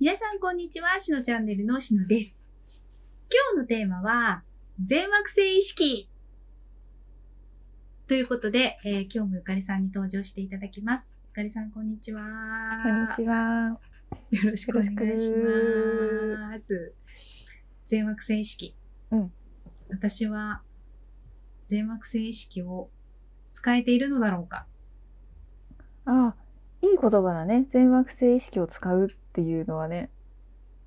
皆さんこんにちは、しのチャンネルのしのです。今日のテーマは、全惑星意識ということで、えー今日もゆかりさんに登場していただきます。ゆかりさんこんにちは。こんにちは。よろしくお願いしよます。全惑星意識。うん私は全惑星意識を使えているのだろうかあ、いい言葉だね。全惑星意識を使うっていうのはね。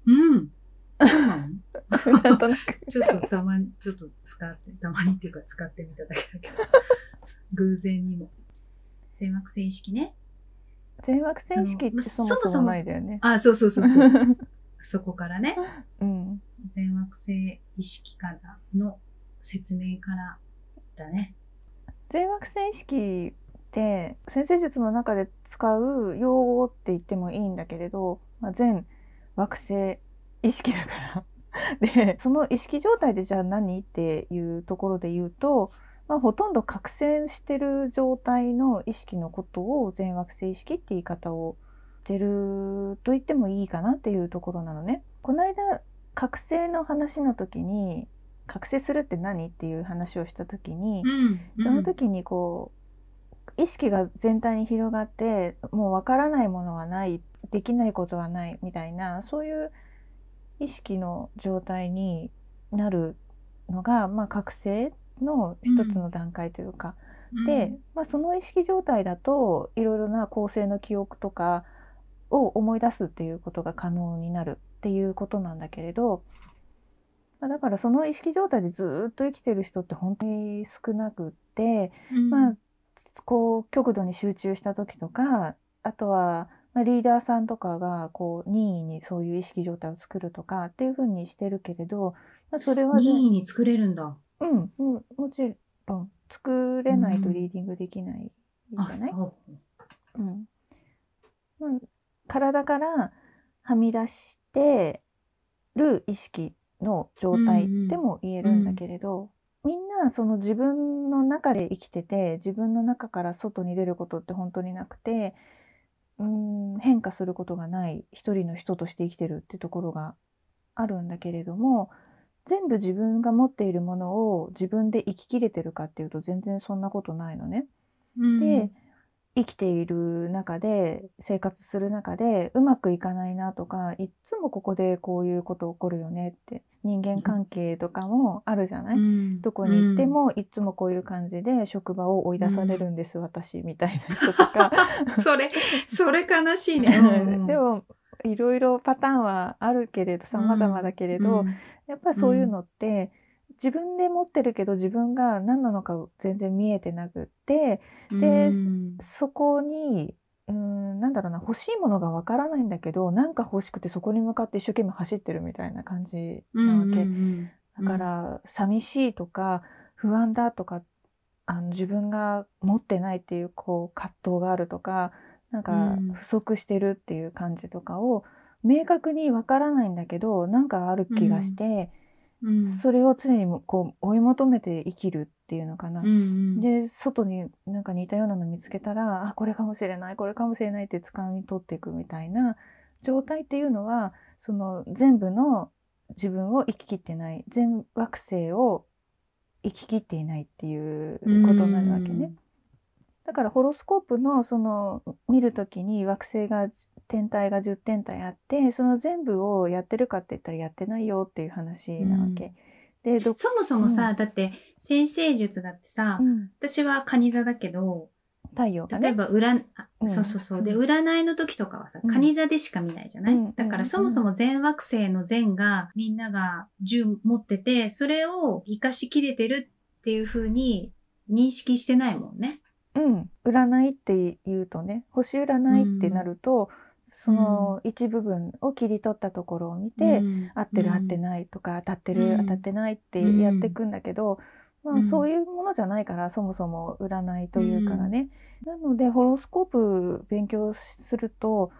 うん。そうなの？なんとなく。ちょっとたまに、ちょっと使って、たまにっていうか使ってみただけだけど、偶然にも。全惑星意識ね。全惑星意識ってそもそもないだよね。あ、そうそうそうそう。そこからね、うん。全惑星意識からの説明からだね。全惑星意識って先生術の中で使う用語って言ってもいいんだけれど、まあ、全惑星意識だから。で、その意識状態でじゃあ何っていうところで言うと、まあ、ほとんど覚醒してる状態の意識のことを全惑星意識って言い方をしてると言ってもいいかなっていうところなのね。この間覚醒の話の時に覚醒するって何っていう話をした時に、うん。その時にこう意識が全体に広がってもうわからないものはないできないことはないみたいなそういう意識の状態になるのが、まあ、覚醒の一つの段階というか、うん、で、まあ、その意識状態だといろいろな構成の記憶とかを思い出すっていうことが可能になるっていうことなんだけれど、まあだからその意識状態でずーっと生きてる人って本当に少なくって、うん、まあこう極度に集中した時とかあとは、まあ、リーダーさんとかがこう任意にそういう意識状態を作るとかっていうふうにしてるけれど、まあ、それはね任意に作れるんだ。うん、うん、もちろん作れないとリーディングできないじゃあ、ない、そう。うんまあ、体からはみ出してる意識の状態でも言えるんだけれど、なその自分の中で生きてて自分の中から外に出ることって本当になくてうん変化することがない一人の人として生きてるってところがあるんだけれども全部自分が持っているものを自分で生ききれてるかっていうと全然そんなことないのね。うんで生きている中で生活する中でうまくいかないなとかいっつもここでこういうこと起こるよねって人間関係とかもあるじゃない、うん。どこに行ってもいっつもこういう感じで職場を追い出されるんです、私みたいな人とか。それ、それ悲しいね。うんでもいろいろパターンはあるけれど様々だけれど、うん。やっぱりそういうのって、自分で持ってるけど自分が何なのか全然見えてなくってでうん。そこにうーんなんだろうな欲しいものがわからないんだけどなんか欲しくてそこに向かって一生懸命走ってるみたいな感じなわけ、うんだから寂しいとか不安だとかあの自分が持ってないっていうこう葛藤があるとかなんかうん。不足してるっていう感じとかを明確にわからないんだけどなんかある気がして、うんそれを常にもこう追い求めて生きるっていうのかな。うんで外になんか似たようなの見つけたらあこれかもしれないこれかもしれないって掴み取っていくみたいな状態っていうのはその全部の自分を生ききってない全惑星を生ききっていないっていうことになるわけね。だからホロスコープのその見るときに惑星が天体が10天体あってその全部をやってるかって言ったらやってないよっていう話なわけ。でどそもそもさ、うん。だって先生術だってさ、うん。私は蟹座だけど、太陽がね。例えば占、そうそうそう。で、うん。占いの時とかはさ、うん。蟹座でしか見ないじゃない、うん。だからそもそも全惑星の全がみんなが10持ってて、それを活かしきれてるっていう風に認識してないもんね。うん、占いって言うとね星占いってなると、その一部分を切り取ったところを見て、うん。合ってるうん。合ってないとか当たってる、うん。当たってないってうん。やっていくんだけど、うん。まあ、そういうものじゃないからそもそも占いというかがね、なのでホロスコープ勉強すると、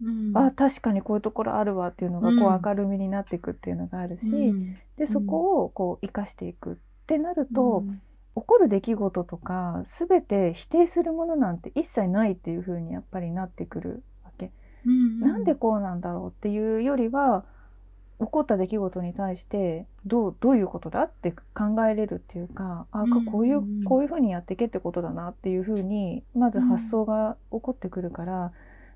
うん。あ確かにこういうところあるわっていうのがこうん。う明るみになっていくっていうのがあるし、うん。でそこをこう生かしていくってなると、うん。起こる出来事とか全て否定するものなんて一切ないっていう風にやっぱりなってくるわけ。うんなんでこうなんだろうっていうよりは起こった出来事に対してどうどういうことだって考えれるっていうかあうんこういううんこういうふうにやっていけってことだなっていうふうにまず発想が起こってくるから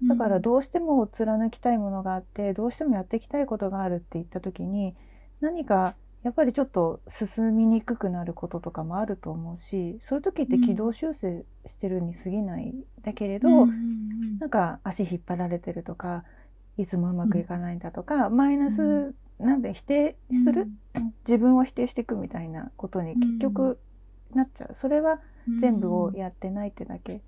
だからどうしても貫きたいものがあってどうしてもやっていきたいことがあるって言った時に何かやっぱりちょっと進みにくくなることとかもあると思うしそういう時って軌道修正してるに過ぎないんだけれど、うんうんうん。なんか足引っ張られてるとかいつもうまくいかないんだとか、マイナスなんで否定する、自分を否定していくみたいなことに結局なっちゃう。それは全部をやってないってだけ、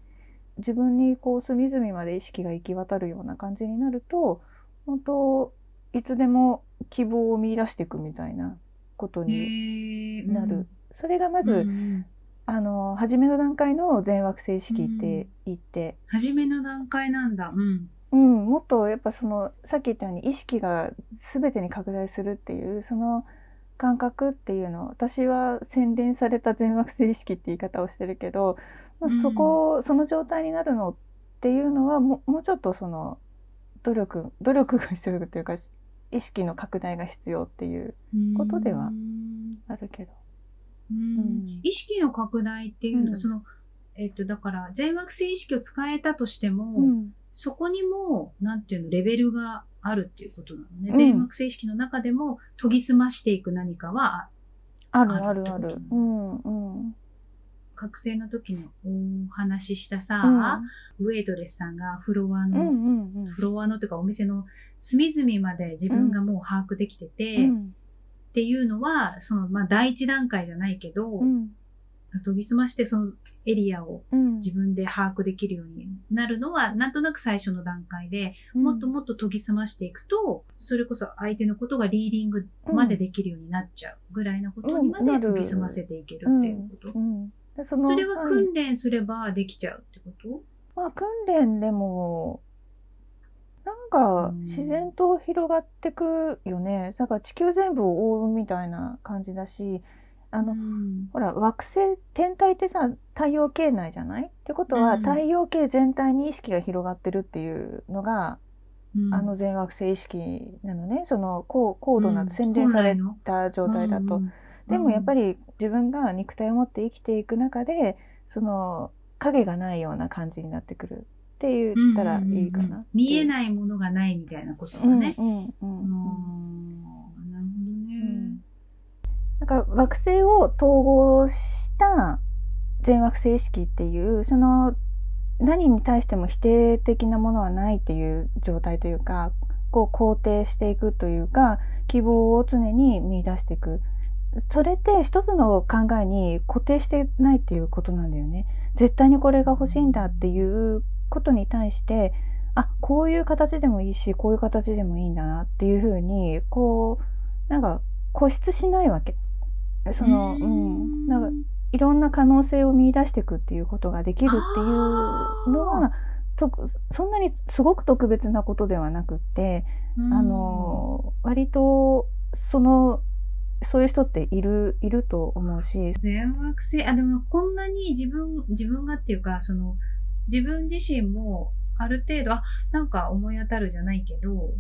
自分にこう隅々まで意識が行き渡るような感じになると本当いつでも希望を見出していくみたいなことになる、それがまず、うんうんあの初めの段階の全惑星意識って言って、初めの段階なんだ。うん。うん、もっとやっぱそのさっき言ったように意識が全てに拡大するっていうその感覚っていうの私は洗練された全惑星意識って言い方をしてるけど、まあうん。そこその状態になるのっていうのはももうちょっとその努力努力が必要というか意識の拡大が必要っていうことではうんあるけど。うん。ん。意識の拡大っていうのは、うん。その、えっと、だから、全惑星意識を使えたとしても、うん。そこにも、なんていうの、レベルがあるっていうことなのね。うん。全惑星意識の中でも、研ぎ澄ましていく何かは、ある。ああるある。るってこと。うんうん覚醒の時にお話ししたさ、うん。ウェイトレスさんがフロアの、うんうんうん。フロアのというかお店の隅々まで自分がもう把握できてて、っうん。ていうのは、その、まあ、第一段階じゃないけど、うん。研ぎ澄ましてそのエリアをうん。自分で把握できるようになるのは、なんとなく最初の段階で、もっともっと研ぎ澄ましていくと、それこそ相手のことがリーディングまでできるようになっちゃうぐらいのことにまで研ぎ澄ませていけるっていうこと。うん。でそのそれははい訓練すればできちゃうってこと？まあ訓練でもなんかうん。自然と広がってくよね。だから地球全部を覆うみたいな感じだし、あの、うん。ほら惑星天体ってさ太陽系内じゃない？ってことは、うん。太陽系全体に意識が広がってるっていうのが、うん。あの全惑星意識なのね。その高高度なうん。洗練された状態だと。うんでもやっぱり自分が肉体を持って生きていく中でその影がないような感じになってくるって言ったらいいかな。見えいないものがないみたいなことだうんね。うんうんううんんなるほどね。なんか惑星を統合した全惑星意識っていうその何に対しても否定的なものはないっていう状態というかこう肯定していくというか希望を常に見出していくそれって一つの考えに固定してないっていうことなんだよね。絶対にこれが欲しいんだっていうことに対してあこういう形でもいいしこういう形でもいいんだなっていうふうにこうなんか固執しないわけ。そのうん。なんかいろんな可能性を見出していくっていうことができるっていうのはとそんなにすごく特別なことではなくって、うん。あの割とそのそういう人っているいると思うし、全惑星、あ、でもこんなに自分、自分がっていうか、その、自分自身もある程度、あ、なんか思い当たるじゃないけど、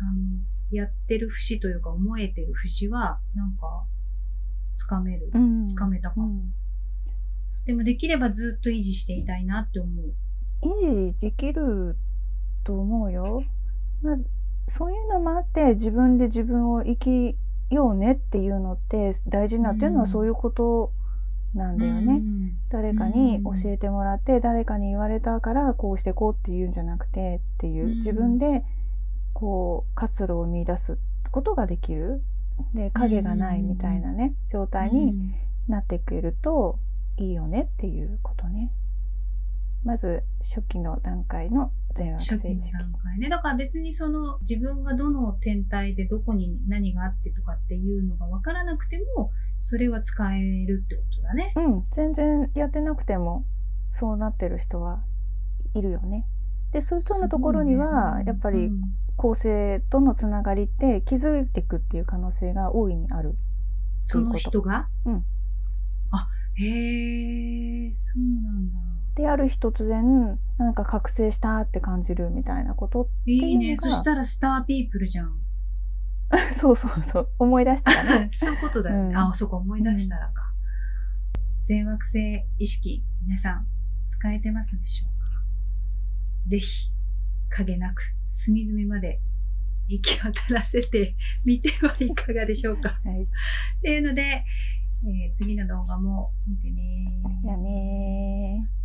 あの、やってる節というか思えてる節は、なんか、つかめる。うんつかめたかもうんでもできればずっと維持していたいなって思う。維持できると思うよ。まあ、そういうのもあって自分で自分を生きようねっていうのって大事なっていうのはうんそういうことなんだよね。うん。誰かに教えてもらって誰かに言われたからこうしてこうっていうんじゃなくてっていう。うん。自分でこう活路を見出すことができる。で影がないみたいなね状態になってくれるといいよねっていうことね。まず初期の段階の全惑星初期の段階ね。だから別にその自分がどの天体でどこに何があってとかっていうのが分からなくても、それは使えるってことだね。うん、全然やってなくてもそうなってる人はいるよね。でそういう人のところには、やっぱりうん構成とのつながりって気づいていくっていう可能性が大いにある。その人が？うんあ、へえ、そうなんだ。である日突然なんか覚醒したって感じるみたいなこといいね。っていうのがそしたらスターピープルじゃん。そうそうそう思い出したらね そういうことだよね。うんあ、そこ思い出したらか。全惑星意識、皆さん、使えてますでしょうか？ぜひ、影なく、隅々まで行き渡らせてみてはいかがでしょうか？はいっていうので、えー次の動画も見てねじゃあねー